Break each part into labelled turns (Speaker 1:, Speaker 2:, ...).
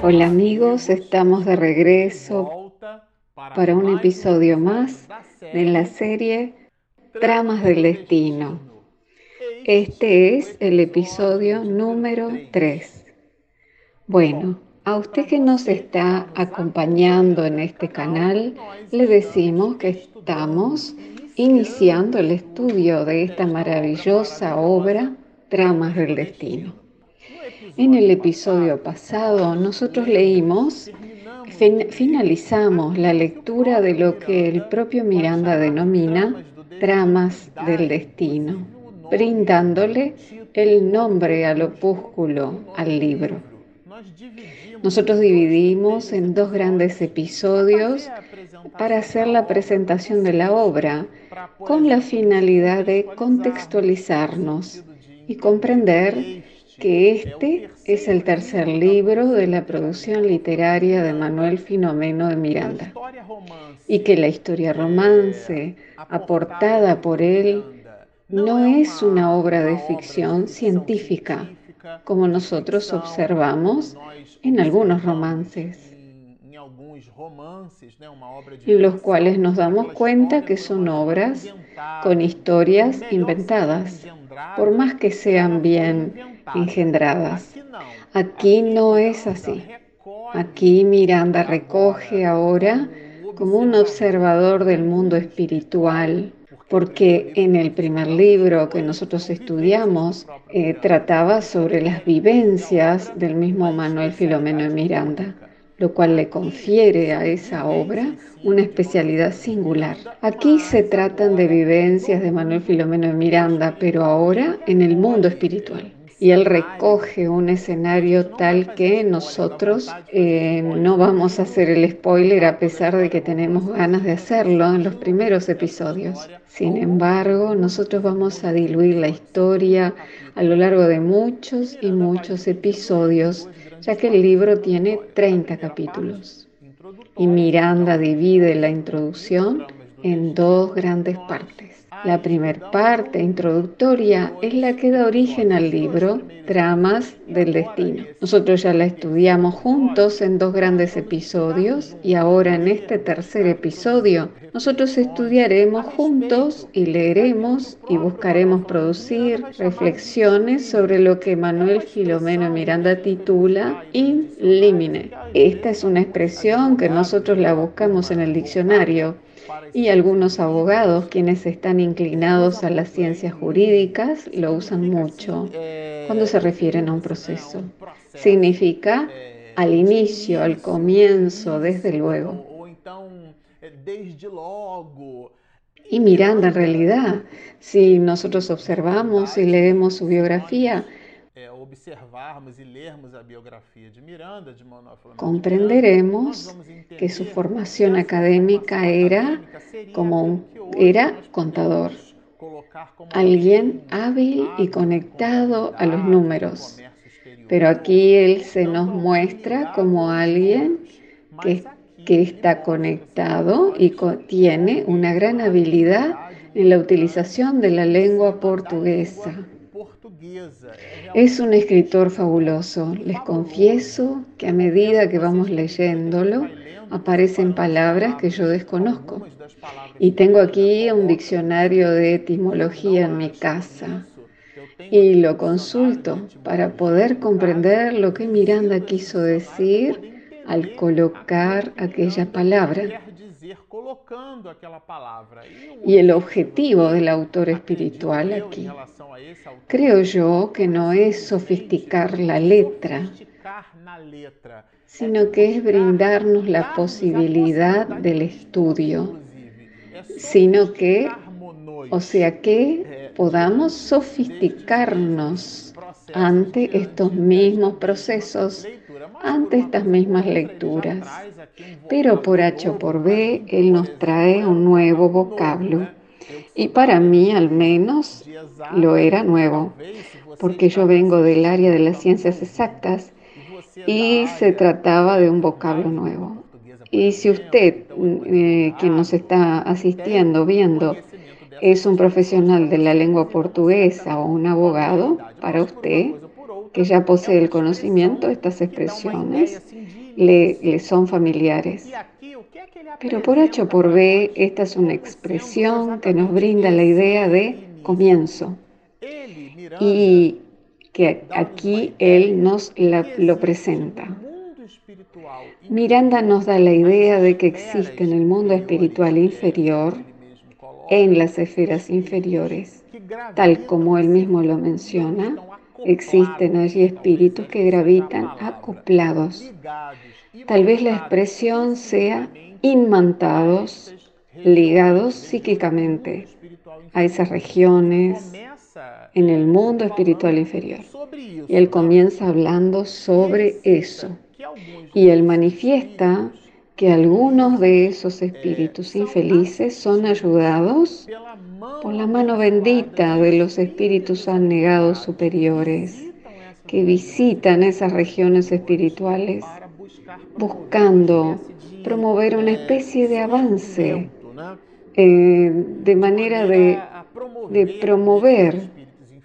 Speaker 1: Hola amigos, estamos de regreso para un episodio más de la serie Tramas del Destino. Este es el episodio número 3. Bueno, a usted que nos está acompañando en este canal, le decimos que estamos iniciando el estudio de esta maravillosa obra Tramas del Destino. En el episodio pasado nosotros leímos, finalizamos la lectura de lo que el propio Miranda denomina tramas del destino, brindándole el nombre al opúsculo, al libro. Nosotros dividimos en dos grandes episodios para hacer la presentación de la obra con la finalidad de contextualizarnos y comprender que este es el tercer libro de la producción literaria de Manuel Finomeno de Miranda y que la historia romance aportada por él no es una obra de ficción científica, como nosotros observamos en algunos romances, en los cuales nos damos cuenta que son obras con historias inventadas, por más que sean bien engendradas. Aquí no es así. Aquí Miranda recoge ahora como un observador del mundo espiritual, porque en el primer libro que nosotros estudiamos eh, trataba sobre las vivencias del mismo Manuel Filomeno de Miranda, lo cual le confiere a esa obra una especialidad singular. Aquí se tratan de vivencias de Manuel Filomeno de Miranda, pero ahora en el mundo espiritual y él recoge un escenario tal que nosotros eh, no vamos a hacer el spoiler a pesar de que tenemos ganas de hacerlo en los primeros episodios. Sin embargo, nosotros vamos a diluir la historia a lo largo de muchos y muchos episodios, ya que el libro tiene 30 capítulos. Y Miranda divide la introducción en dos grandes partes. La primera parte introductoria es la que da origen al libro Tramas del Destino. Nosotros ya la estudiamos juntos en dos grandes episodios y ahora en este tercer episodio nosotros estudiaremos juntos y leeremos y buscaremos producir reflexiones sobre lo que Manuel Filomeno Miranda titula in limine. Esta es una expresión que nosotros la buscamos en el diccionario y algunos abogados, quienes están inclinados a las ciencias jurídicas, lo usan mucho cuando se refieren a un proceso. Significa al inicio, al comienzo, desde luego. Y Miranda, en realidad, si nosotros observamos y leemos su biografía, comprenderemos que su formación académica era como un, era contador, alguien hábil y conectado a los números. Pero aquí él se nos muestra como alguien que, que está conectado y tiene una gran habilidad en la utilización de la lengua portuguesa. Es un escritor fabuloso. Les confieso que a medida que vamos leyéndolo, aparecen palabras que yo desconozco. Y tengo aquí un diccionario de etimología en mi casa. Y lo consulto para poder comprender lo que Miranda quiso decir al colocar aquella palabra. Y el objetivo del autor espiritual aquí, creo yo que no es sofisticar la letra, sino que es brindarnos la posibilidad del estudio, sino que, o sea que podamos sofisticarnos ante estos mismos procesos ante estas mismas lecturas. Pero por H o por B, Él nos trae un nuevo vocablo. Y para mí al menos lo era nuevo, porque yo vengo del área de las ciencias exactas y se trataba de un vocablo nuevo. Y si usted, eh, quien nos está asistiendo, viendo, es un profesional de la lengua portuguesa o un abogado, para usted que ya posee el conocimiento estas expresiones, le, son familiares. Pero por H o por B, esta es una expresión que nos brinda la idea de comienzo. Y que aquí él nos lo presenta. Miranda nos da la idea de que existe en el mundo espiritual inferior, en las esferas inferiores, tal como él mismo lo menciona, existen allí espíritus que gravitan acoplados. Tal vez la expresión sea inmantados, ligados psíquicamente a esas regiones en el mundo espiritual inferior. Y él comienza hablando sobre eso. Y él manifiesta que algunos de esos espíritus infelices son ayudados por la mano bendita de los espíritus anegados superiores que visitan esas regiones espirituales buscando promover una especie de avance eh, de manera de, promover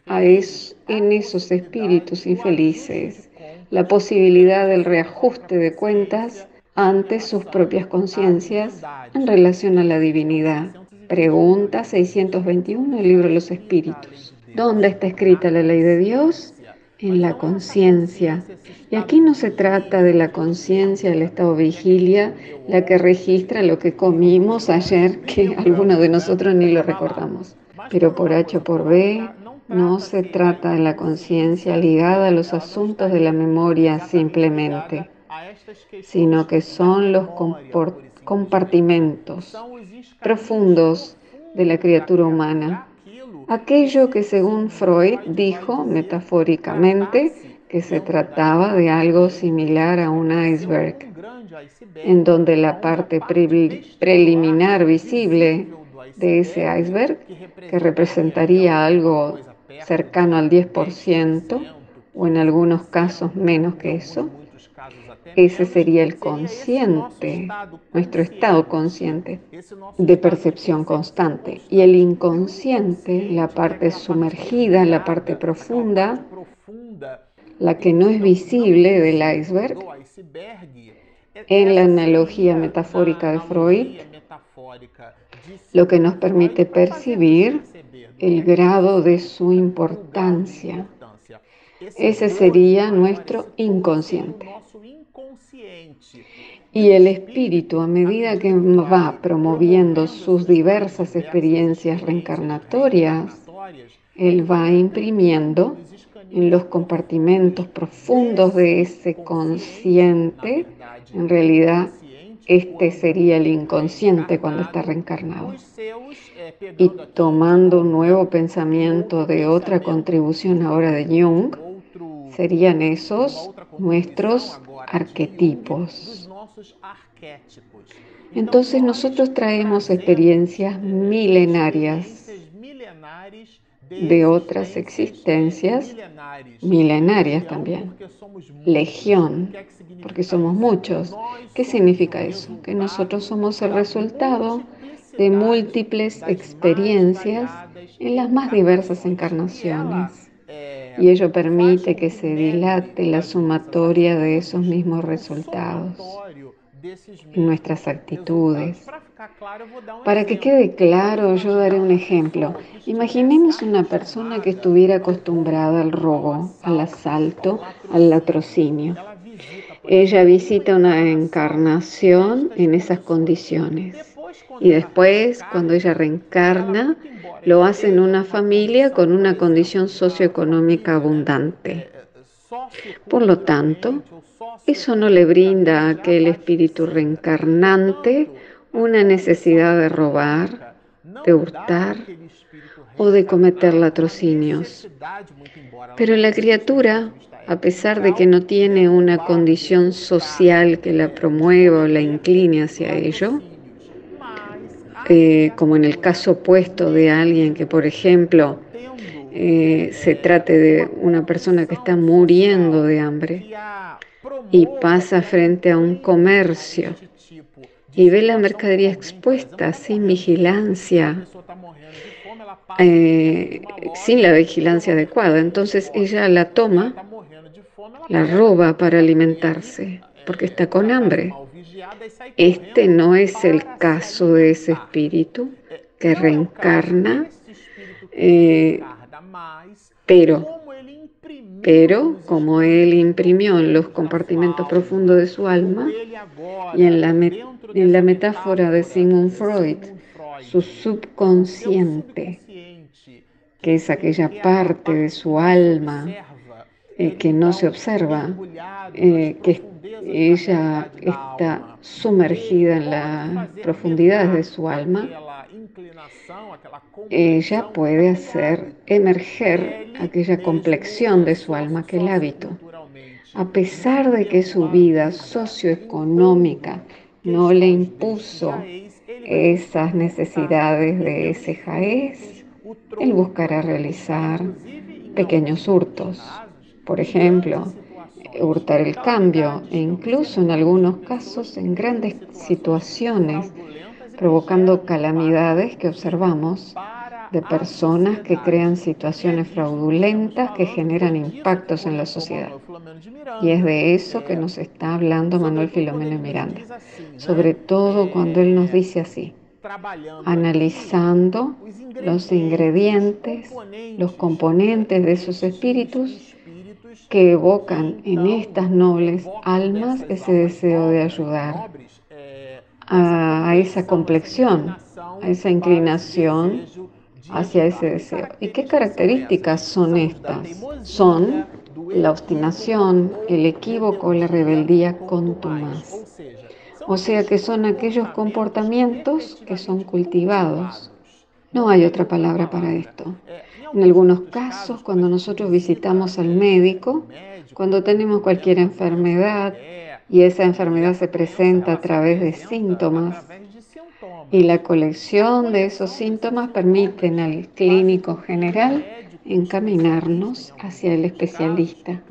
Speaker 1: a en esos espíritus infelices la posibilidad del reajuste de cuentas ante sus propias conciencias en relación a la divinidad. Pregunta 621 del libro de los espíritus. ¿Dónde está escrita la ley de Dios? En la conciencia. Y aquí no se trata de la conciencia del estado vigilia, la que registra lo que comimos ayer, que algunos de nosotros ni lo recordamos. Pero por H o por B, no se trata de la conciencia ligada a los asuntos de la memoria simplemente sino que son los compartimentos profundos de la criatura humana. Aquello que según Freud dijo metafóricamente que se trataba de algo similar a un iceberg, en donde la parte preliminar visible de ese iceberg, que representaría algo cercano al 10%, o en algunos casos menos que eso, ese sería el consciente, nuestro estado consciente de percepción constante. Y el inconsciente, la parte sumergida, la parte profunda, la que no es visible del iceberg, en la analogía metafórica de Freud, lo que nos permite percibir el grado de su importancia. Ese sería nuestro inconsciente. Y el espíritu, a medida que va promoviendo sus diversas experiencias reencarnatorias, él va imprimiendo en los compartimentos profundos de ese consciente, en realidad este sería el inconsciente cuando está reencarnado. Y tomando un nuevo pensamiento de otra contribución ahora de Jung, serían esos nuestros arquetipos. Entonces nosotros traemos experiencias milenarias de otras existencias milenarias también. Legión, porque somos muchos. ¿Qué significa eso? Que nosotros somos el resultado de múltiples experiencias en las más diversas encarnaciones y ello permite que se dilate la sumatoria de esos mismos resultados en nuestras actitudes. Para que quede claro, yo daré un ejemplo. Imaginemos una persona que estuviera acostumbrada al robo, al asalto, al latrocinio. Ella visita una encarnación en esas condiciones. Y después, cuando ella reencarna, lo hace en una familia con una condición socioeconómica abundante. Por lo tanto, eso no le brinda a aquel espíritu reencarnante una necesidad de robar, de hurtar o de cometer latrocinios. Pero la criatura, a pesar de que no tiene una condición social que la promueva o la incline hacia ello, eh, como en el caso opuesto de alguien que, por ejemplo, eh, se trate de una persona que está muriendo de hambre y pasa frente a un comercio y ve la mercadería expuesta sin vigilancia, eh, sin la vigilancia adecuada. Entonces ella la toma, la roba para alimentarse porque está con hambre. Este no es el caso de ese espíritu que reencarna, eh, pero, pero como él imprimió en los compartimentos profundos de su alma y en la, metáfora de Sigmund Freud, su subconsciente, que es aquella parte de su alma eh, que no se observa, eh, que ella está sumergida en las profundidades de su alma, ella puede hacer emerger aquella complexión de su alma que el hábito. A pesar de que su vida socioeconómica no le impuso esas necesidades de ese jaez, él buscará realizar pequeños hurtos. Por ejemplo, hurtar el cambio e incluso en algunos casos en grandes situaciones, provocando calamidades que observamos de personas que crean situaciones fraudulentas que generan impactos en la sociedad. Y es de eso que nos está hablando Manuel Filomeno Miranda, sobre todo cuando él nos dice así, analizando los ingredientes, los componentes de esos espíritus que evocan en estas nobles almas ese deseo de ayudar a, esa complexión, a esa inclinación hacia ese deseo. ¿Y qué características son estas? Son la obstinación, el equívoco, la rebeldía contumaz. O sea que son aquellos comportamientos que son cultivados. No hay otra palabra para esto. En algunos casos, cuando nosotros visitamos al médico, cuando tenemos cualquier enfermedad y esa enfermedad se presenta a través de síntomas, y la colección de esos síntomas permiten al clínico general encaminarnos hacia el especialista,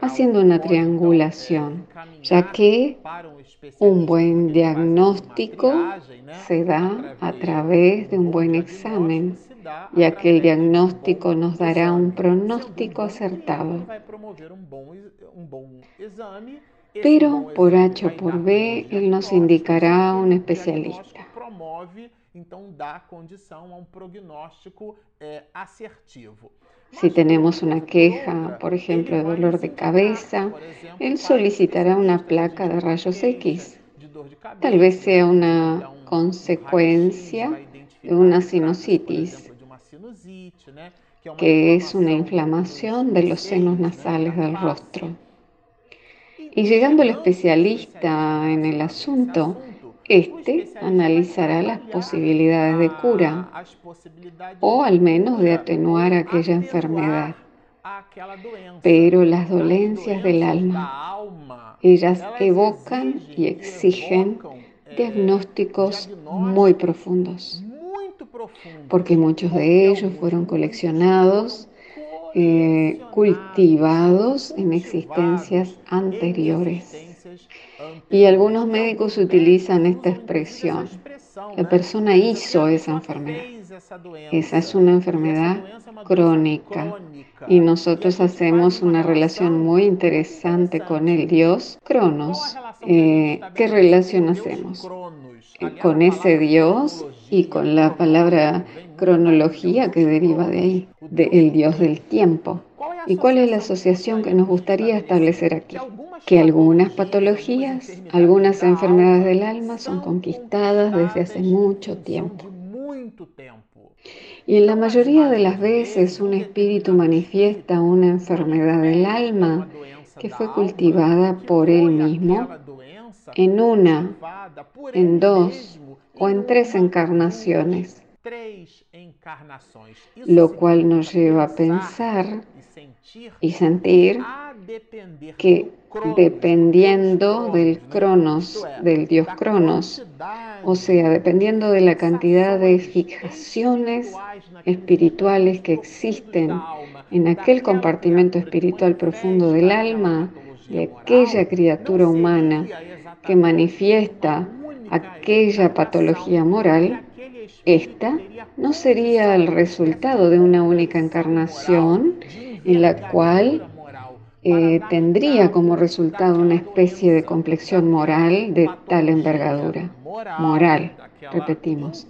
Speaker 1: haciendo una triangulación, ya que un buen diagnóstico se da a través de un buen examen, ya que el diagnóstico nos dará un pronóstico acertado. Pero por H o por B, él nos indicará un especialista. Si tenemos una queja, por ejemplo, de dolor de cabeza, él solicitará una placa de rayos X. Tal vez sea una consecuencia de una sinusitis, que es una inflamación de los senos nasales del rostro. Y llegando el especialista en el asunto, este analizará las posibilidades de cura o al menos de atenuar aquella enfermedad. Pero las dolencias del alma, ellas evocan y exigen diagnósticos muy profundos, porque muchos de ellos fueron coleccionados eh, cultivados en existencias anteriores. Y algunos médicos utilizan esta expresión. La persona hizo esa enfermedad. Esa es una enfermedad crónica. Y nosotros hacemos una relación muy interesante con el dios Cronos. Eh, ¿Qué relación hacemos? Eh, con ese dios y con la palabra cronología que deriva de ahí, del dios del tiempo. ¿Y cuál es la asociación que nos gustaría establecer aquí? Que algunas patologías, algunas enfermedades del alma son conquistadas desde hace mucho tiempo. Y en la mayoría de las veces un espíritu manifiesta una enfermedad del alma que fue cultivada por él mismo en una, en dos o en tres encarnaciones. lo cual nos lleva a pensar y sentir que dependiendo del cronos, del dios cronos, o sea, dependiendo de la cantidad de fijaciones espirituales que existen en aquel compartimento espiritual profundo del alma, de aquella criatura humana que manifiesta aquella patología moral, esta no sería el resultado de una única encarnación en la cual eh, tendría como resultado una especie de complexión moral de tal envergadura. Moral, repetimos,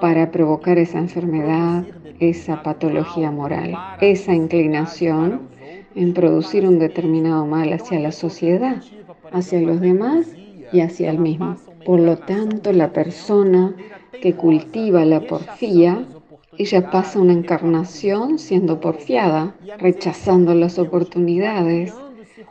Speaker 1: para provocar esa enfermedad, esa patología moral, esa inclinación en producir un determinado mal hacia la sociedad, hacia los demás y hacia el mismo. Por lo tanto, la persona que cultiva la porfía ella pasa una encarnación siendo porfiada, rechazando las oportunidades,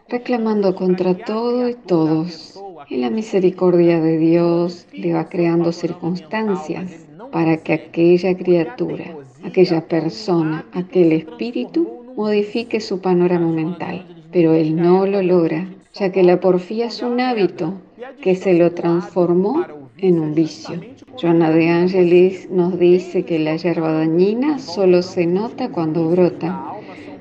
Speaker 1: reclamando contra todo y todos. Y la misericordia de Dios le va creando circunstancias para que aquella criatura, aquella persona, aquel espíritu modifique su panorama mental. Pero él no lo logra, ya que la porfía es un hábito que se lo transformó en un vicio. Joana de Angelis nos dice que la hierba dañina solo se nota cuando brota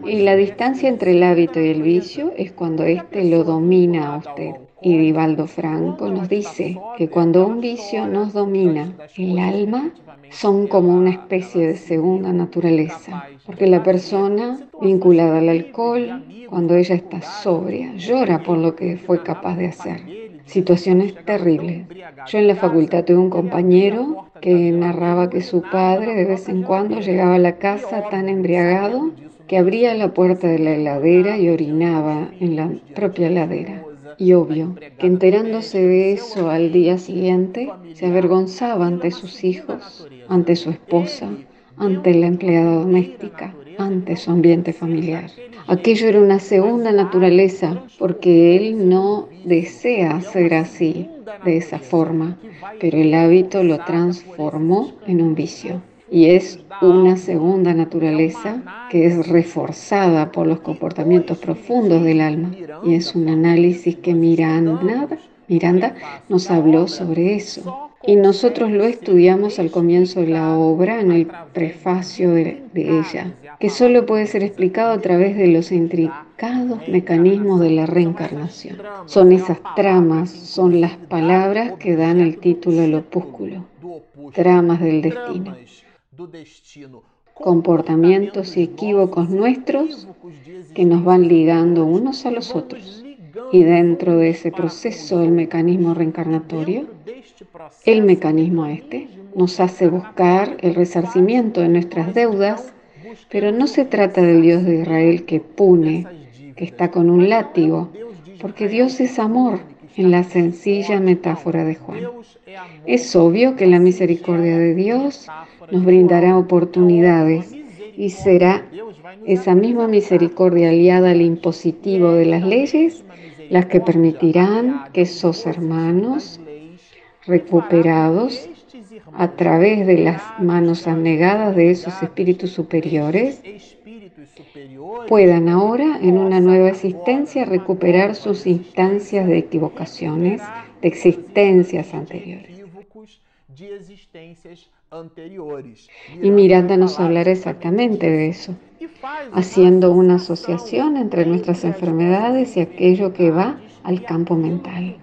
Speaker 1: y la distancia entre el hábito y el vicio es cuando éste lo domina a usted. Y Divaldo Franco nos dice que cuando un vicio nos domina el alma, son como una especie de segunda naturaleza, porque la persona vinculada al alcohol, cuando ella está sobria, llora por lo que fue capaz de hacer situaciones terribles. Yo en la facultad tuve un compañero que narraba que su padre de vez en cuando llegaba a la casa tan embriagado que abría la puerta de la heladera y orinaba en la propia heladera. Y obvio que enterándose de eso al día siguiente, se avergonzaba ante sus hijos, ante su esposa, ante la empleada doméstica, ante su ambiente familiar. Aquello era una segunda naturaleza porque él no desea ser así, de esa forma, pero el hábito lo transformó en un vicio. Y es una segunda naturaleza que es reforzada por los comportamientos profundos del alma. Y es un análisis que Miranda, Miranda nos habló sobre eso. Y nosotros lo estudiamos al comienzo de la obra, en el prefacio de, ella, que solo puede ser explicado a través de los intricados mecanismos de la reencarnación. Son esas tramas, son las palabras que dan el título al opúsculo, tramas del destino comportamientos y equívocos nuestros que nos van ligando unos a los otros. Y dentro de ese proceso del mecanismo reencarnatorio, el mecanismo este nos hace buscar el resarcimiento de nuestras deudas, pero no se trata del Dios de Israel que pune, que está con un látigo, porque Dios es amor en la sencilla metáfora de Juan. Es obvio que la misericordia de Dios nos brindará oportunidades y será esa misma misericordia aliada al impositivo de las leyes las que permitirán que esos hermanos recuperados a través de las manos anegadas de esos espíritus superiores, puedan ahora en una nueva existencia recuperar sus instancias de equivocaciones, de existencias anteriores. Y Miranda nos hablará exactamente de eso, haciendo una asociación entre nuestras enfermedades y aquello que va al campo mental.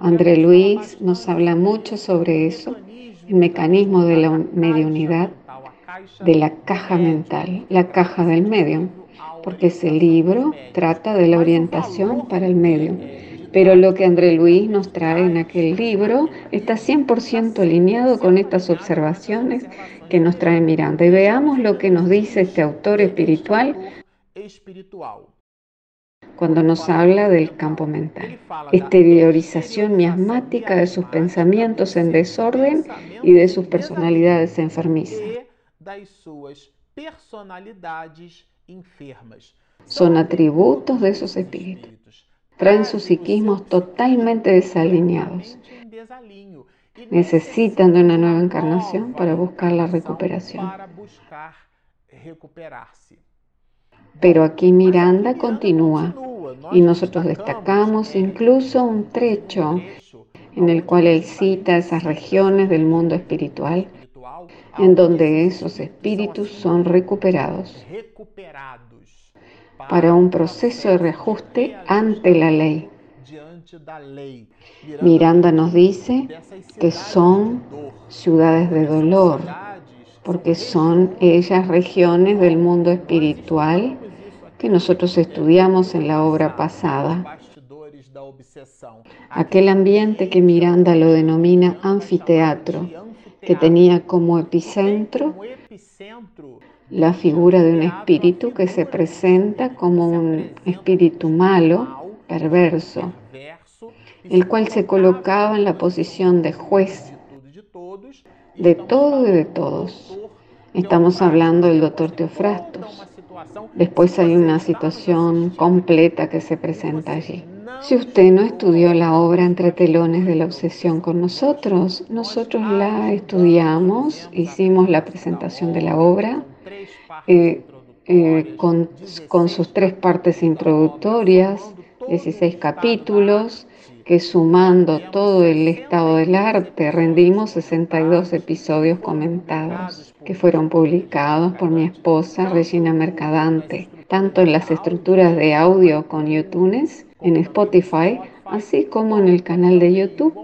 Speaker 1: André Luis nos habla mucho sobre eso, el mecanismo de la mediunidad, de la caja mental, la caja del medio, porque ese libro trata de la orientación para el medio. Pero lo que André Luis nos trae en aquel libro está 100% alineado con estas observaciones que nos trae Miranda. Y veamos lo que nos dice este autor espiritual cuando nos habla del campo mental. Exteriorización miasmática de sus pensamientos en desorden y de sus personalidades enfermizas. Son atributos de esos espíritus. Traen sus psiquismos totalmente desalineados. Necesitan de una nueva encarnación para buscar la recuperación. Pero aquí Miranda continúa y nosotros destacamos incluso un trecho en el cual él cita esas regiones del mundo espiritual en donde esos espíritus son recuperados para un proceso de reajuste ante la ley. Miranda nos dice que son ciudades de dolor, porque son ellas regiones del mundo espiritual que nosotros estudiamos en la obra pasada. Aquel ambiente que Miranda lo denomina anfiteatro, que tenía como epicentro la figura de un espíritu que se presenta como un espíritu malo, perverso, el cual se colocaba en la posición de juez de todo y de todos. Estamos hablando del doctor Teofrastos. Después hay una situación completa que se presenta allí. Si usted no estudió la obra Entre telones de la obsesión con nosotros, nosotros la estudiamos, hicimos la presentación de la obra eh, eh, con, sus tres partes introductorias, 16 capítulos, que sumando todo el estado del arte rendimos 62 episodios comentados que fueron publicados por mi esposa Regina Mercadante, tanto en las estructuras de audio con YouTube, en Spotify, así como en el canal de YouTube.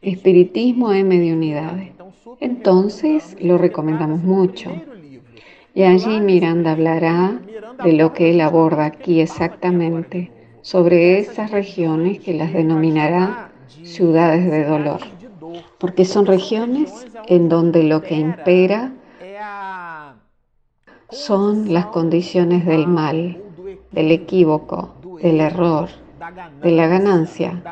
Speaker 1: Espiritismo en Mediunidades. Entonces lo recomendamos mucho. Y allí Miranda hablará de lo que él aborda aquí exactamente, sobre esas regiones que las denominará ciudades de dolor, porque son regiones en donde lo que impera son las condiciones del mal, del equívoco, del error, de la ganancia,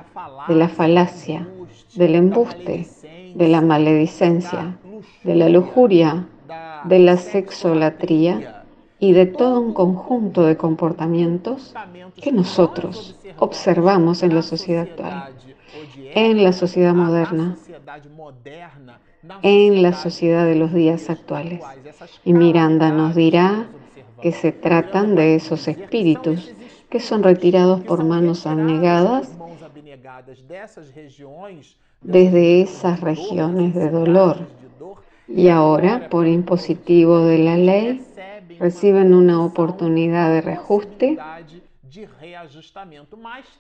Speaker 1: de la falacia, del embuste, de la maledicencia, de la lujuria, de la sexolatría y de todo un conjunto de comportamientos que nosotros observamos en la sociedad actual, en la sociedad moderna, en la sociedad de los días actuales. Y Miranda nos dirá que se tratan de esos espíritus que son retirados por manos abnegadas desde esas regiones de dolor y ahora, por impositivo de la ley, reciben una oportunidad de reajuste,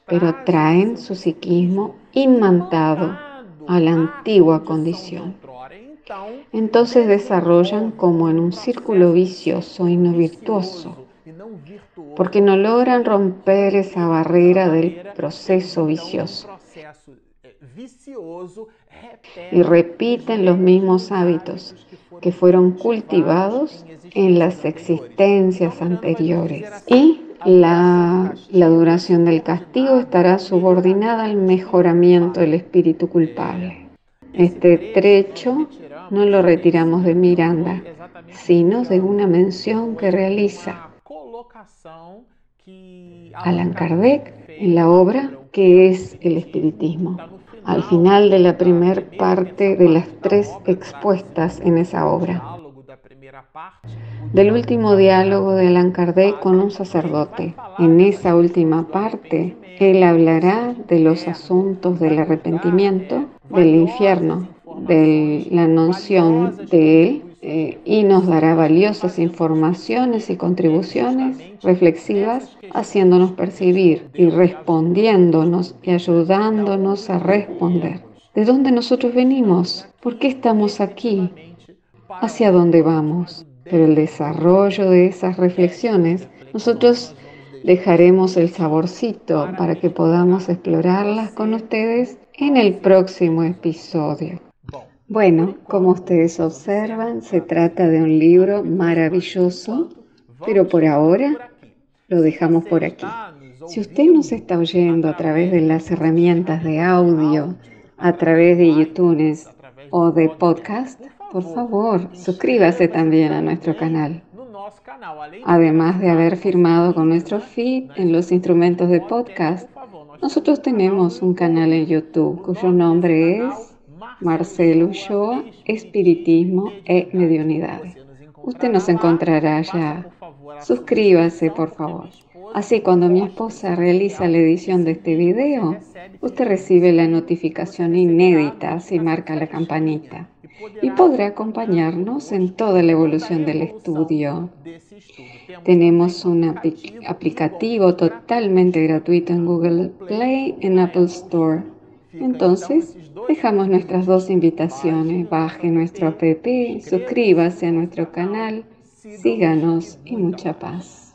Speaker 1: pero traen su psiquismo inmantado a la antigua condición. Entonces desarrollan como en un círculo vicioso y no virtuoso, porque no logran romper esa barrera del proceso vicioso y repiten los mismos hábitos que fueron cultivados en las existencias anteriores. Y la, duración del castigo estará subordinada al mejoramiento del espíritu culpable. Este trecho no lo retiramos de Miranda, sino de una mención que realiza Alan Kardec en la obra que es el espiritismo al final de la primera parte de las tres expuestas en esa obra. Del último diálogo de Allan Kardec con un sacerdote. En esa última parte, él hablará de los asuntos del arrepentimiento, del infierno, de la noción de él eh, y nos dará valiosas informaciones y contribuciones reflexivas, haciéndonos percibir y respondiéndonos y ayudándonos a responder. ¿De dónde nosotros venimos? ¿Por qué estamos aquí? ¿Hacia dónde vamos? Pero el desarrollo de esas reflexiones, nosotros dejaremos el saborcito para que podamos explorarlas con ustedes en el próximo episodio. Bueno, como ustedes observan, se trata de un libro maravilloso, pero por ahora lo dejamos por aquí. Si usted nos está oyendo a través de las herramientas de audio, a través de YouTube o de podcast, por favor, suscríbase también a nuestro canal. Además de haber firmado con nuestro feed en los instrumentos de podcast, nosotros tenemos un canal en YouTube cuyo nombre es Marcelo Ulloa, Espiritismo e Mediunidades. Usted nos encontrará allá. Suscríbase, por favor. Así, cuando mi esposa realiza la edición de este video, usted recibe la notificación inédita si marca la campanita y podrá acompañarnos en toda la evolución del estudio. Tenemos un aplicativo totalmente gratuito en Google Play y en Apple Store. Entonces, Dejamos nuestras dos invitaciones. Baje nuestro app, suscríbase a nuestro canal síganos y mucha paz.